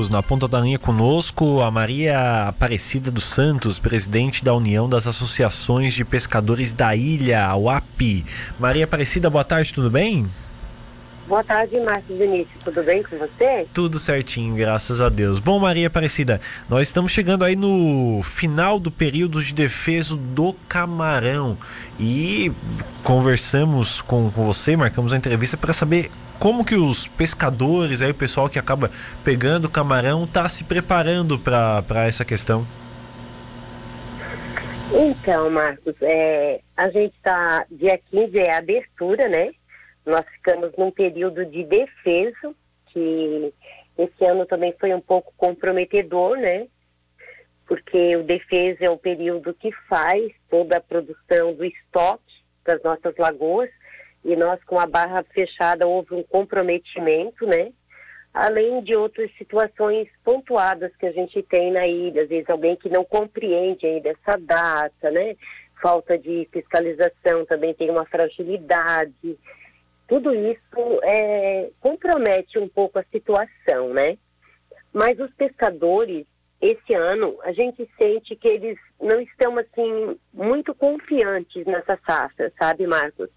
Na ponta da linha conosco, a Maria Aparecida dos Santos, presidente da União das Associações de Pescadores da Ilha, a UAP. Maria Aparecida, boa tarde, tudo bem? Boa tarde, Márcio Vinícius. Tudo bem com você? Tudo certinho, graças a Deus. Bom, Maria Aparecida, nós estamos chegando aí no final do período de defesa do camarão e conversamos com, com você, marcamos a entrevista para saber como que os pescadores, aí o pessoal que acaba pegando camarão, está se preparando para essa questão? Então, Marcos, é, a gente está, dia 15 é a abertura, né? Nós ficamos num período de defesa, que esse ano também foi um pouco comprometedor, né? Porque o defesa é o período que faz toda a produção do estoque das nossas lagoas e nós com a barra fechada houve um comprometimento, né? Além de outras situações pontuadas que a gente tem na ilha, às vezes alguém que não compreende ainda essa data, né? Falta de fiscalização também tem uma fragilidade. Tudo isso é, compromete um pouco a situação, né? Mas os pescadores, esse ano, a gente sente que eles não estão, assim, muito confiantes nessa safra, sabe, Marcos?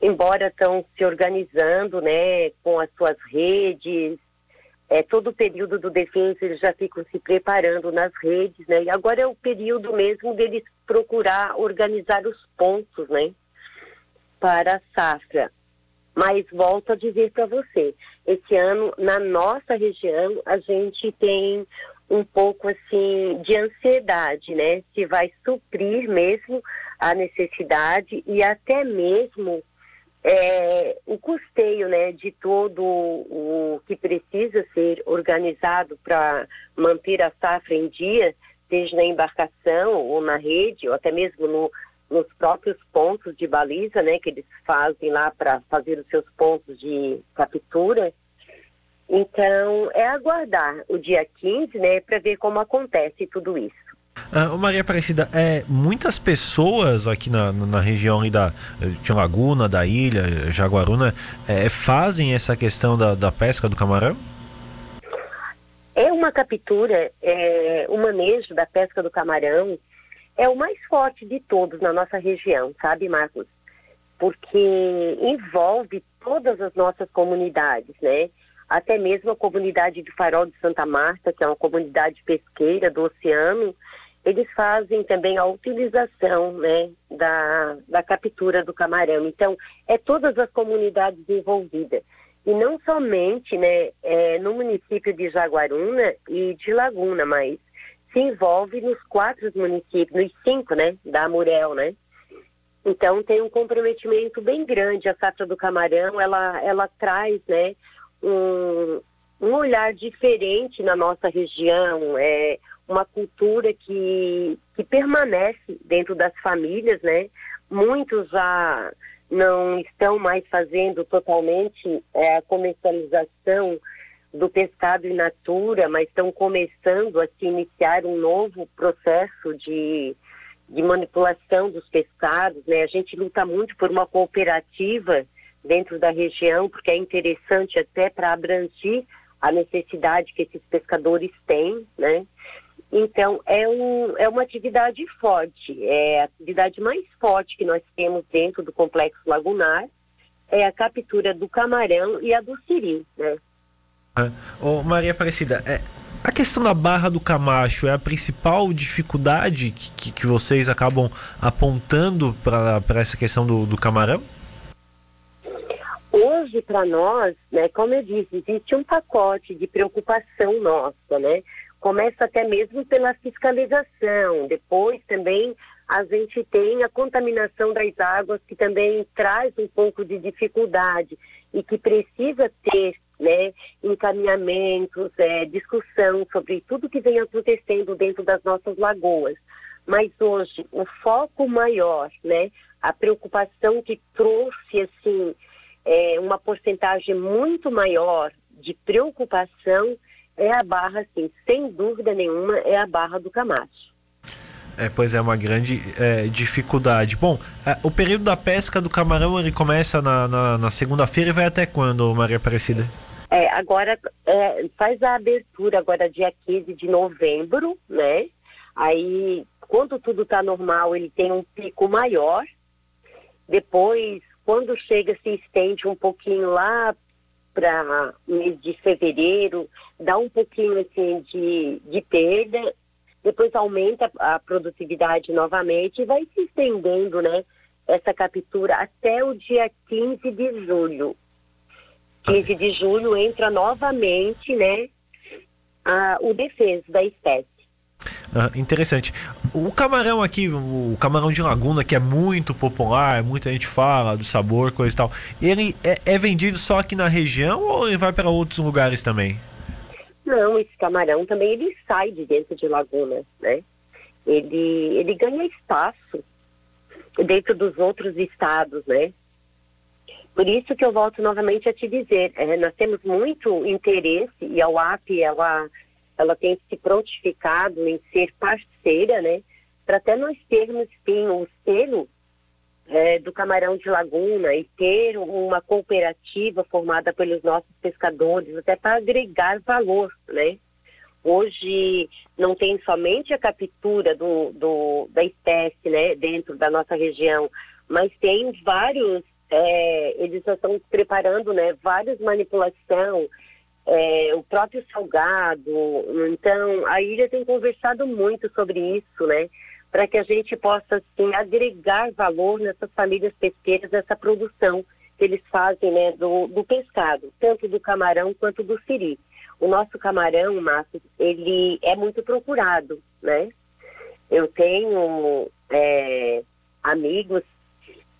Embora estão se organizando, né, com as suas redes, é, todo o período do defesa eles já ficam se preparando nas redes, né, e agora é o período mesmo deles procurar organizar os pontos, né, para a safra. Mas volto a dizer para você, esse ano na nossa região a gente tem um pouco assim de ansiedade, né? Se vai suprir mesmo a necessidade e até mesmo é, o custeio né, de todo o que precisa ser organizado para manter a safra em dia, seja na embarcação ou na rede, ou até mesmo no, nos próprios pontos de baliza, né, que eles fazem lá para fazer os seus pontos de captura. Então, é aguardar o dia 15, né, para ver como acontece tudo isso. Ah, Maria Aparecida, é, muitas pessoas aqui na, na região da de Laguna, da ilha, Jaguaruna, é, fazem essa questão da, da pesca do camarão? É uma captura, é, o manejo da pesca do camarão é o mais forte de todos na nossa região, sabe, Marcos? Porque envolve todas as nossas comunidades, né? Até mesmo a comunidade de Farol de Santa Marta, que é uma comunidade pesqueira do oceano, eles fazem também a utilização né, da, da captura do camarão. Então, é todas as comunidades envolvidas. E não somente né, é, no município de Jaguaruna e de Laguna, mas se envolve nos quatro municípios, nos cinco, né, da Amurel, né? Então tem um comprometimento bem grande a safra do camarão, ela, ela traz, né, um, um olhar diferente na nossa região, é, uma cultura que, que permanece dentro das famílias, né? Muitos já não estão mais fazendo totalmente é, a comercialização do pescado in natura, mas estão começando a se iniciar um novo processo de, de manipulação dos pescados, né? A gente luta muito por uma cooperativa dentro da região, porque é interessante até para abranger a necessidade que esses pescadores têm, né? Então, é, um, é uma atividade forte, é a atividade mais forte que nós temos dentro do complexo lagunar, é a captura do camarão e a do siri, né? Ah, oh, Maria Aparecida, é, a questão da barra do Camacho é a principal dificuldade que, que, que vocês acabam apontando para essa questão do, do camarão? Hoje, para nós, né, como eu disse, existe um pacote de preocupação nossa, né? Começa até mesmo pela fiscalização, depois também a gente tem a contaminação das águas que também traz um pouco de dificuldade e que precisa ter né, encaminhamentos, é, discussão sobre tudo que vem acontecendo dentro das nossas lagoas. Mas hoje o foco maior, né, a preocupação que trouxe assim é, uma porcentagem muito maior de preocupação é a barra, sim, sem dúvida nenhuma, é a barra do Camacho. É, pois é, uma grande é, dificuldade. Bom, é, o período da pesca do camarão ele começa na, na, na segunda-feira e vai até quando, Maria Aparecida? É, agora é, faz a abertura agora dia 15 de novembro, né? Aí, quando tudo está normal, ele tem um pico maior. Depois, quando chega, se estende um pouquinho lá para mês de fevereiro, dá um pouquinho assim de, de perda, depois aumenta a produtividade novamente e vai se estendendo, né? Essa captura até o dia 15 de julho. 15 de julho entra novamente, né? A, o defeso da espécie. Ah, interessante. O camarão aqui, o camarão de laguna, que é muito popular, muita gente fala do sabor, coisa e tal, ele é, é vendido só aqui na região ou ele vai para outros lugares também? Não, esse camarão também ele sai de dentro de laguna, né? Ele, ele ganha espaço dentro dos outros estados, né? Por isso que eu volto novamente a te dizer, é, nós temos muito interesse e a UAP, ela ela tem se prontificado em ser parceira, né? Para até nós termos, sim, o selo é, do camarão de laguna e ter uma cooperativa formada pelos nossos pescadores, até para agregar valor, né? Hoje não tem somente a captura do, do, da espécie né, dentro da nossa região, mas tem vários, é, eles já estão preparando né, várias manipulações, é, o próprio salgado. Então, a ilha tem conversado muito sobre isso, né? Para que a gente possa, assim, agregar valor nessas famílias pesqueiras, essa produção que eles fazem, né, do, do pescado, tanto do camarão quanto do siri. O nosso camarão, Márcio, ele é muito procurado, né? Eu tenho é, amigos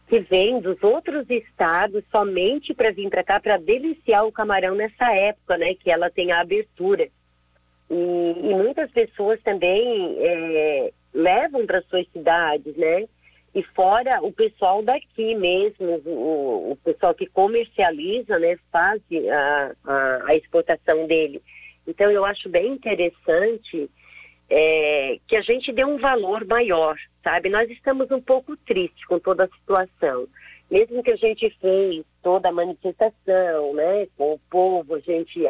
que vem dos outros estados somente para vir para cá para deliciar o camarão nessa época, né? Que ela tem a abertura. E, e muitas pessoas também é, levam para suas cidades, né? E fora o pessoal daqui mesmo, o, o pessoal que comercializa, né? Faz a, a, a exportação dele. Então eu acho bem interessante é, que a gente dê um valor maior, sabe? Nós estamos um pouco tristes com toda a situação. Mesmo que a gente fez toda a manifestação, né, com o povo, a gente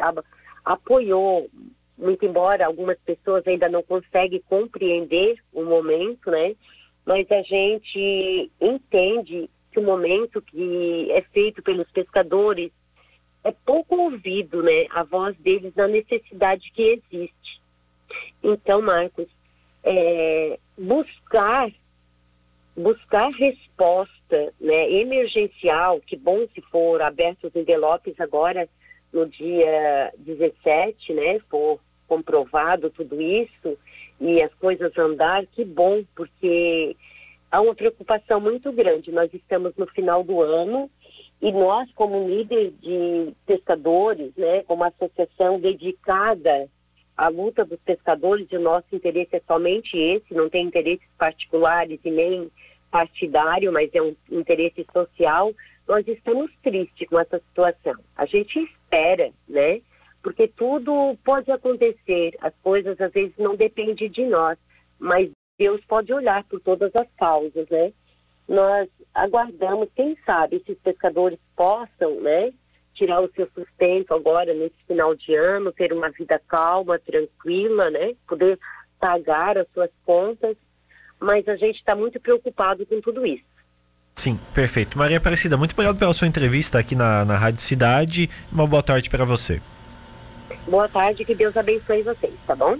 apoiou, muito embora algumas pessoas ainda não conseguem compreender o momento, né? Mas a gente entende que o momento que é feito pelos pescadores é pouco ouvido, né? A voz deles na necessidade que existe. Então, Marcos, é, buscar buscar resposta né, emergencial, que bom se for abertos os envelopes agora no dia 17, né, for comprovado tudo isso e as coisas andar, que bom, porque há uma preocupação muito grande. Nós estamos no final do ano e nós, como líder de pescadores, né, como associação dedicada a luta dos pescadores e o nosso interesse é somente esse, não tem interesses particulares e nem partidário, mas é um interesse social, nós estamos tristes com essa situação. A gente espera, né? Porque tudo pode acontecer, as coisas às vezes não dependem de nós, mas Deus pode olhar por todas as causas, né? Nós aguardamos, quem sabe, esses pescadores possam, né? Tirar o seu sustento agora nesse final de ano, ter uma vida calma, tranquila, né? Poder pagar as suas contas, mas a gente está muito preocupado com tudo isso. Sim, perfeito. Maria Aparecida, muito obrigado pela sua entrevista aqui na, na Rádio Cidade. Uma boa tarde para você. Boa tarde, que Deus abençoe vocês, tá bom?